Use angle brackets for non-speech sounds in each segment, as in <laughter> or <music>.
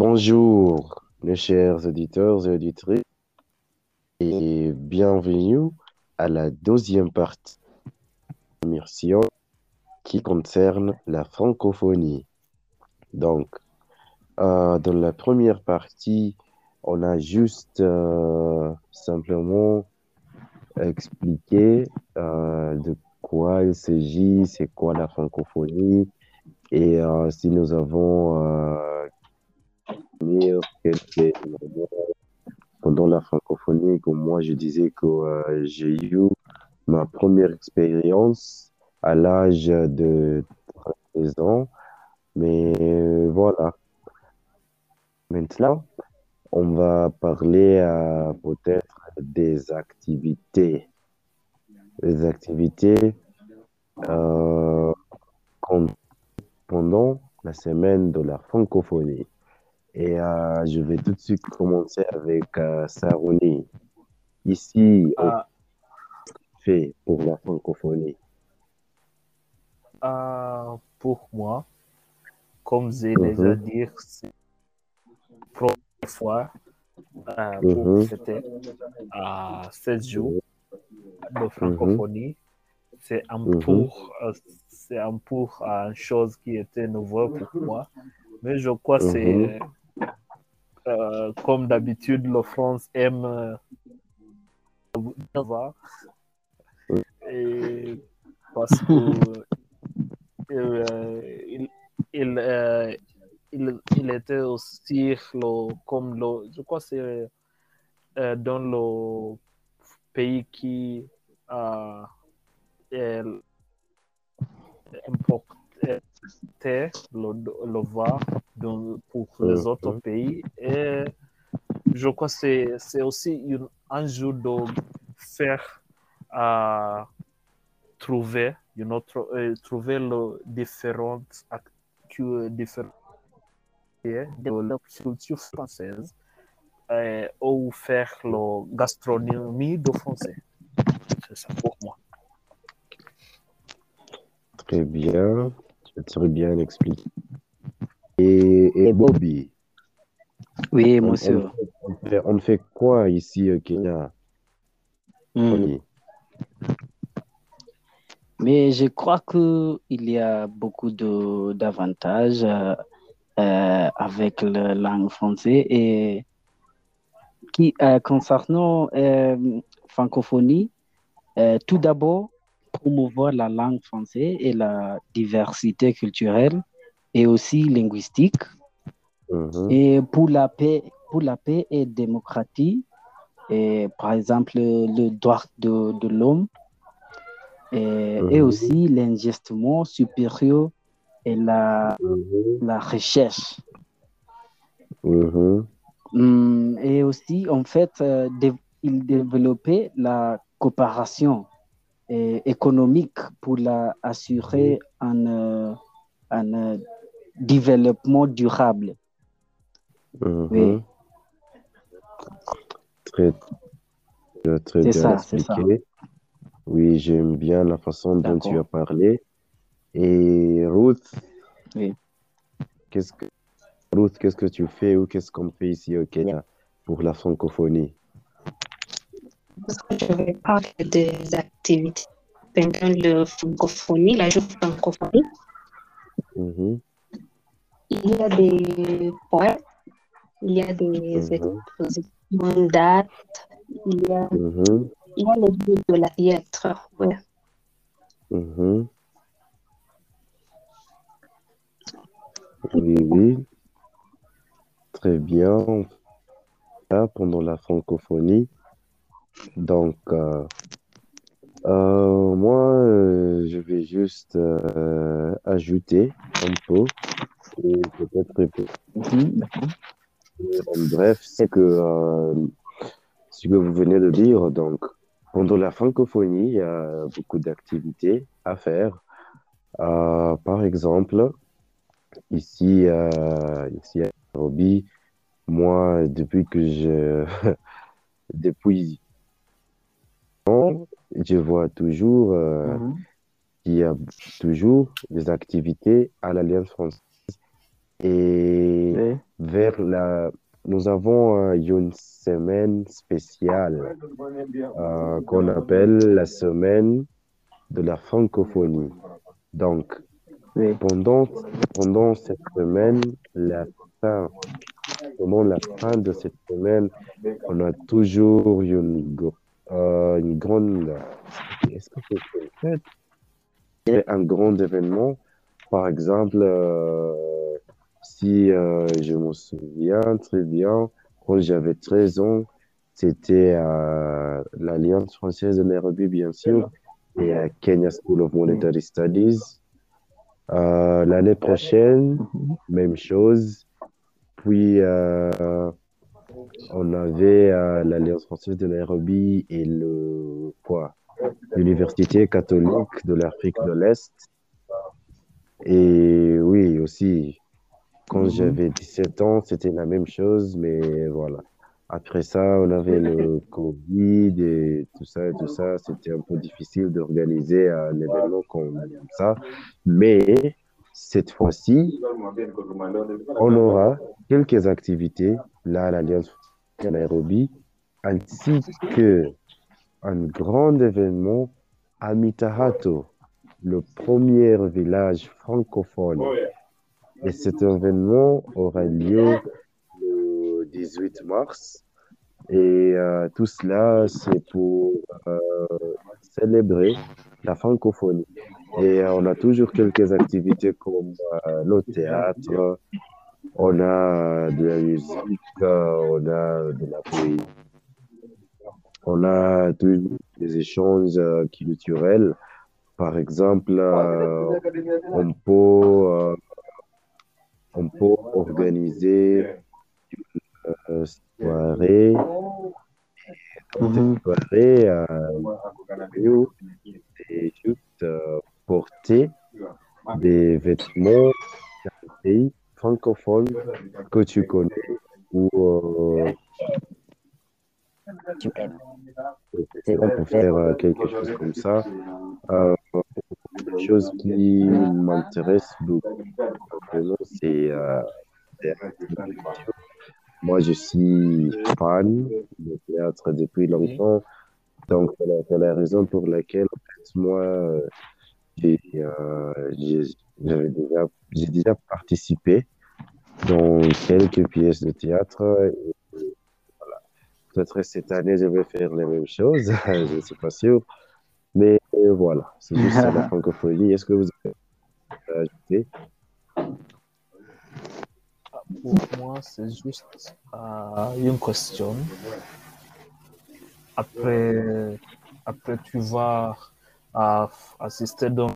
Bonjour, mes chers auditeurs et auditrices, et bienvenue à la deuxième partie de l'immersion qui concerne la francophonie. Donc, euh, dans la première partie, on a juste euh, simplement expliqué euh, de quoi il s'agit, c'est quoi la francophonie, et si nous avons pendant la francophonie, comme moi je disais que euh, j'ai eu ma première expérience à l'âge de 13 ans, mais euh, voilà. Maintenant, on va parler euh, peut-être des activités, des activités euh, pendant la semaine de la francophonie. Et euh, je vais tout de suite commencer avec euh, Sarouni. Ici, on Ah, fait pour la francophonie. ah, pour moi, comme j'ai déjà Mhm, dit, c'est la première fois euh, pour mhm, fêter à 16 jours de mhm, francophonie. C'est un mhm, pour, euh, c'est un pour euh, une chose qui était nouvelle pour moi. Mais je crois que mhm, c'est euh, comme d'habitude, la France aime euh, et parce que euh, il, il, il, était aussi comme le, je crois c'est dans le pays qui euh, est VAR dans- pour les autres pays. Et je crois que c'est aussi un jour de faire euh, trouver une autre, euh, trouver le différentes différentes de la culture française euh, ou faire la gastronomie de français. C'est ça pour moi. Très bien. As très bien expliqué. Et, et Bobby, Oui, on, on, monsieur. on fait- on fait quoi ici au Kenya? Hmm. Francophonie. Mais je crois que il y a beaucoup d'avantages euh, euh, avec la langue française et qui euh, concernant euh, francophonie, euh, tout d'abord promouvoir la langue française et la diversité culturelle et aussi linguistique. Mhm, et pour la paix pour la paix et démocratie et par exemple le droit de, de l'homme et, et mhm, aussi l'ingestement supérieur et la, mhm, la recherche. Hum, Et aussi, en fait, euh, il développait la coopération économique pour la, assurer un, euh, un euh, développement durable. mhm. Oui, Très, très bien ça, c'est ça. expliqué. Oui, j'aime bien la façon dont tu as parlé. Et Ruth, Oui. qu'est-ce que, Ruth, qu'est-ce que tu fais ou qu'est-ce qu'on fait ici au Kenya pour la francophonie? Je vais parler des activités pendant la francophonie, la journée francophonie. Mhm, Il y a des poèmes, il y a des mhm, expositions d'art, il y a, mhm, il y a les lieux de la théâtre. Ouais. Oui, oui, très bien. Ça pendant la francophonie. Donc, euh, euh, moi, euh, je vais juste ajouter un peu et peut-être. Mhm, d'accord. En bref, c'est que ce que vous venez de dire, donc, pendant la francophonie, il y a beaucoup d'activités à faire. Par exemple, ici, ici à Nairobi, moi, depuis que je, <laughs> depuis je vois toujours euh, Mhm, qu'il y a toujours des activités à l'Alliance française Et Oui. vers la... Nous avons euh, une semaine spéciale euh, qu'on appelle la semaine de la francophonie. Donc, Oui. pendant, pendant cette semaine, la fin, pendant la fin de cette semaine, on a toujours une, euh, une grande, est-ce que c'est une fête? Un grand événement. Par exemple, euh, si euh, je me souviens très bien, quand j'avais 13 ans, c'était à l'Alliance française de Nairobi, bien sûr, et à Kenya School of Monetary Studies. Euh, l'année prochaine, Mhm. même chose. Puis, euh, on avait euh, l'Alliance française de Nairobi et le, quoi, l'Université catholique de l'Afrique de l'Est. Et oui, aussi, quand Mhm. j'avais 17 ans, c'était la même chose, mais voilà. Après ça, on avait le Covid et tout ça et tout ça. C'était un peu difficile d'organiser un événement comme ça. Mais cette fois-ci, on aura quelques activités là à l'Alliance à Nairobi, ainsi que un grand événement à Mitahato, le premier village francophone. Et cet événement aura lieu le 18 mars. Et euh, tout cela, c'est pour euh, célébrer la francophonie. Et euh, on a toujours quelques activités comme euh, le théâtre, on a de la musique, euh, on a de la poésie, on a des échanges euh, culturels. Par exemple, euh, on peut, euh, on peut organiser une euh, soirée. Dans Mhm. cette soirée, euh, nous, c'est juste euh, des vêtements d'un pays francophone que tu connais ou euh, Tu aimes. on peut faire euh, quelque chose comme ça. Euh, une chose qui m'intéresse beaucoup, c'est euh. Moi, je suis fan de théâtre depuis longtemps. Donc, c'est la, raison pour laquelle, en fait, moi, j'ai euh, déjà, j'ai déjà participé dans quelques pièces de théâtre. Peut-être cette année, je vais faire les mêmes choses. <laughs> Je ne suis pas sûr. Mais euh, voilà, c'est juste ça, la <laughs> francophonie. Est-ce que vous avez à ajouter? Pour moi, c'est juste euh, une question. Après, après tu vas assister dans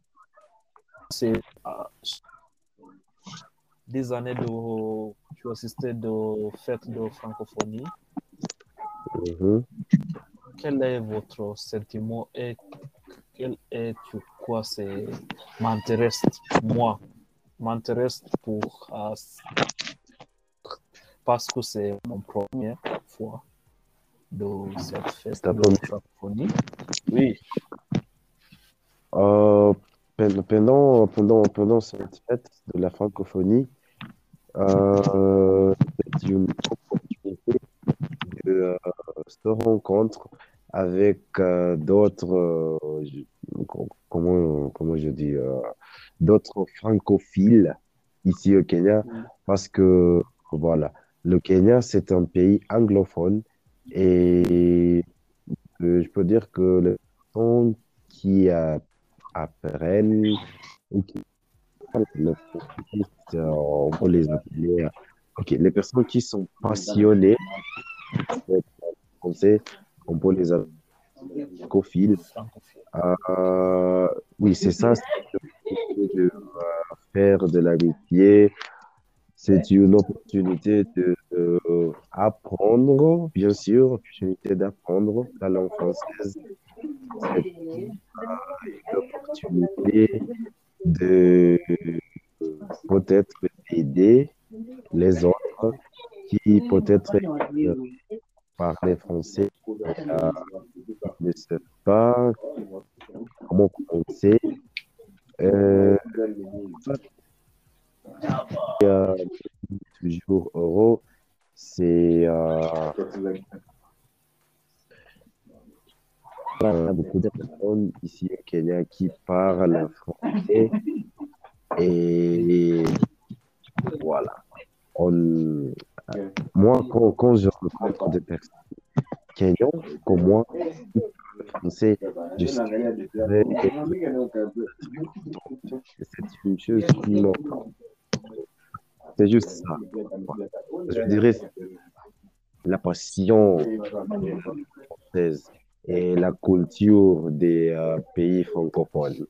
c'est, euh, des années de tu assistais de fêtes de francophonie. Mhm. Quel est votre sentiment et quel est tu quoi c'est m'intéresse moi m'intéresse pour euh, parce que c'est mon première fois de cette fête de francophonie. Oui, Euh, pen- pendant, pendant, pendant cette fête de la francophonie, euh, c'est une opportunité de euh, se rencontrer avec euh, d'autres, euh, comment, comment je dis, d'autres francophiles ici au Kenya, parce que voilà, le Kenya, c'est un pays anglophone et je peux dire que personnes qui euh, apprennent euh, on peut les appeler, euh, ok, les personnes qui sont passionnées de on peut les appeler francophile. Euh, oui, c'est ça, de euh, faire de l'amitié. C'est une opportunité de, euh, apprendre, bien sûr, opportunité d'apprendre la langue française. De euh, peut-être aider les autres qui peut-être euh, parlent français, euh, ne savent pas comment commencer. Euh, euh, euh, toujours euro, c'est euh, il y a beaucoup de personnes ici au Kenya qui parlent français et voilà. On, moi, quand, quand je rencontre des personnes kenyans comme moi qui parlent français, je suis c'est une chose qui me c'est juste ça. Je dirais la passion française et la culture des euh, pays francophones.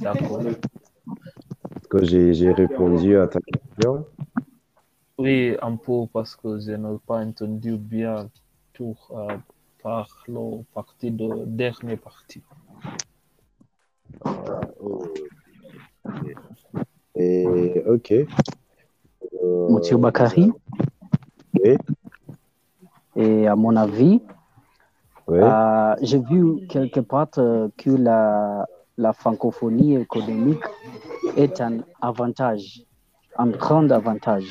D'accord. Est-ce que j'ai j'ai répondu à ta question? Oui, un peu parce que je n'ai pas entendu bien tout euh, par le partie de dernière partie. Oh, ok. Et ok. Euh, Monsieur Bakary, oui, et à mon avis, oui, euh, j'ai vu quelque part euh, que la, la francophonie économique est un avantage, un grand avantage.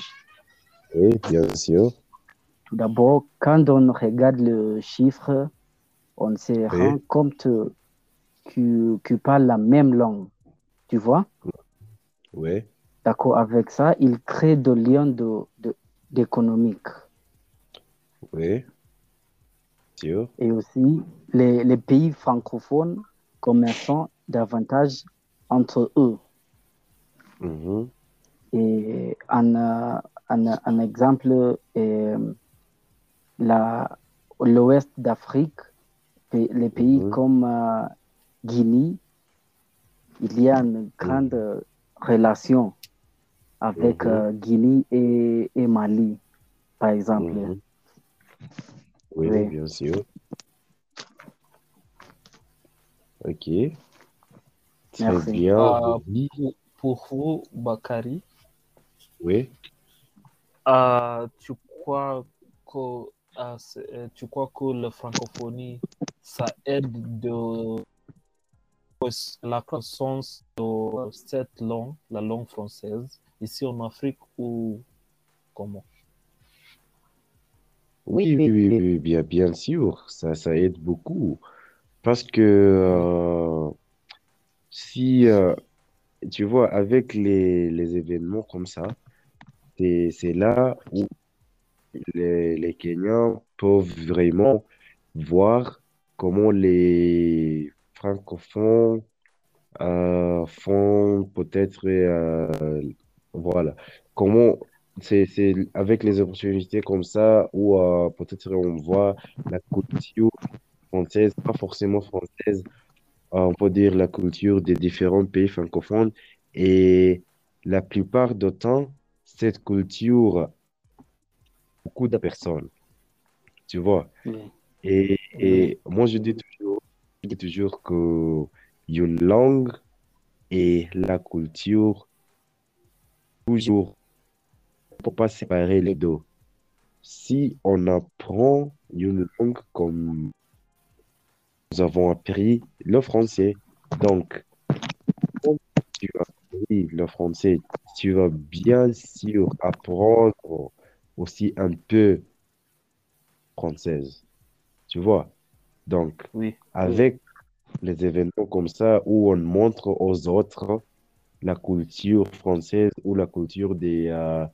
oui, bien sûr. Tout d'abord, quand on regarde le chiffre, on se Oui. rend compte que que parle la même langue. Tu vois? Oui, D'accord, avec ça, il crée des liens de, de- d'économique. Oui, sûr. Et aussi, les, les pays francophones commerçant davantage entre eux. Mhm, Et un, euh, un, un exemple est la, l'ouest d'Afrique, les pays Mhm. comme euh, Guinée, il y a une grande relation avec Mhm. euh, Guinée et, et Mali, par exemple. Oui, Oui. bien sûr. Ok, très Merci. bien. Euh, Oui, pour, vous, Bakary, oui. euh, tu crois que euh, euh, tu crois que la francophonie ça aide de la croissance de cette langue, la langue française, ici en Afrique ou comment? Oui, oui, oui, oui, bien, bien sûr, ça, ça aide beaucoup. Parce que euh, si, euh, tu vois, avec les, les événements comme ça, c'est, c'est là où les, les Kenyans peuvent vraiment voir comment les francophones euh, font peut-être, euh, voilà, comment c'est, avec les opportunités comme ça où euh, peut-être on voit la culture française, pas forcément française, euh, on peut dire la culture des différents pays francophones et la plupart du temps, cette culture, beaucoup de personnes, tu vois. Et, et moi, je dis toujours, je dis toujours que une langue et la culture, toujours, faut pas séparer les deux. Si on apprend une langue comme nous avons appris le français, donc, quand tu as appris le français, tu vas bien sûr apprendre aussi un peu française, tu vois? Donc, Oui. avec les événements comme ça où on montre aux autres la culture française ou la culture des, euh,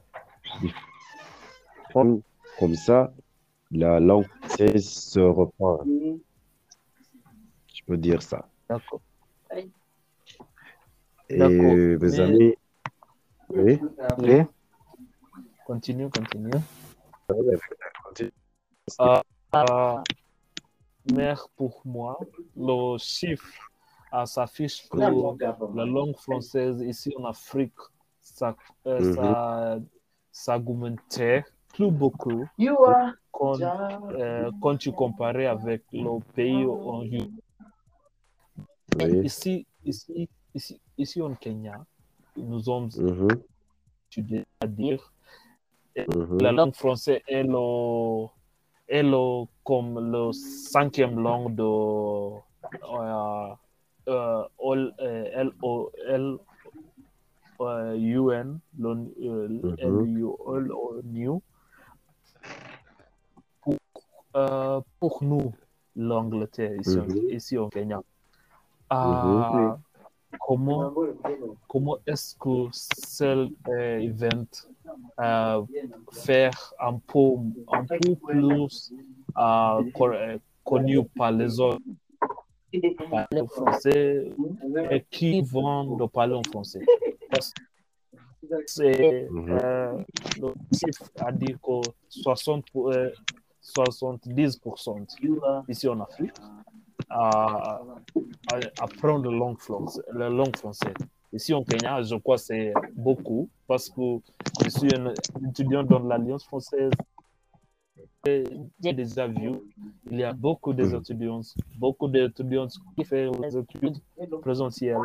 comme ça, la langue française se reprend. Je peux dire ça. D'accord. Et D'accord. mes Mais- amis, oui, Oui. Continue, continue. Euh, euh, mais pour moi, le chiffre euh, s'affiche que la langue française ici en Afrique, ça, euh, Mhm. ça, ça augmentait plus beaucoup quand, euh, quand tu comparais avec le pays en oui, Ici, ici, ici, ici en Kenya, nous sommes mhm, étudiés à dire mhm, la langue française est, le, est le- comme le cinquième langue de euh, euh, all- euh, UN, l'ONU. Euh, mhm. Pour, euh, pour nous, l'Angleterre, ici, mm au Kenya, ah, mhm. comment, comment est-ce que cet événement euh, faire un peu, un peu plus euh, connu par les autres par les Français et qui vont le parler en français? Parce que c'est Mhm. euh, le chiffre a dit que 60, pour- euh, 70% ici en Afrique à, à apprendre la langue française, la langue française. Ici au Kenya, je crois que c'est beaucoup parce que je suis un étudiant dans l'Alliance française. J'ai déjà vu, il y a beaucoup d'étudiants, beaucoup d'étudiants qui font les études présentielles,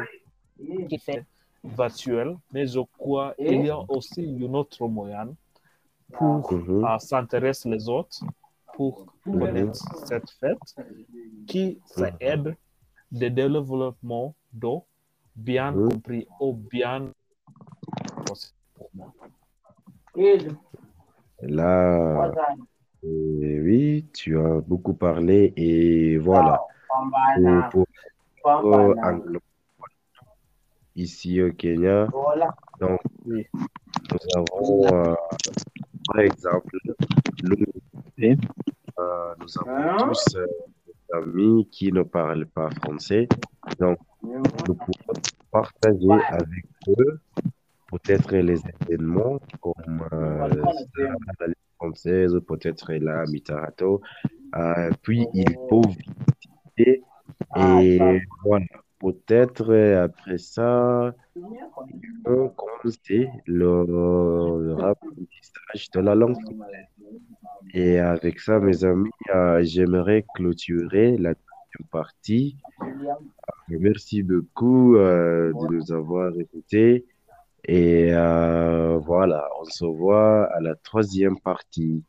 qui font virtuelles, mais je crois qu'il y a aussi une autre moyen pour Mhm. à s'intéresser les autres, pour connaître cette fête, qui ça Mhm. aide le développement de bien Mhm. compris ou bien pour moi. Là, euh, oui, tu as beaucoup parlé et voilà. Pour, pour, ici au Kenya, donc Oui. nous avons euh, par exemple. Euh, nous avons tous euh, des amis qui ne parlent pas français, donc nous pouvons partager avec eux peut-être les événements comme la Ligue française, peut-être la Mitarato. Puis ils peuvent visiter. Et voilà. Peut-être euh, après ça, vont commencer le, le apprentissage de la langue. Et avec ça, mes amis, euh, j'aimerais clôturer la partie. Euh, Merci beaucoup de nous avoir écoutés. Et voilà, on se voit à la troisième partie.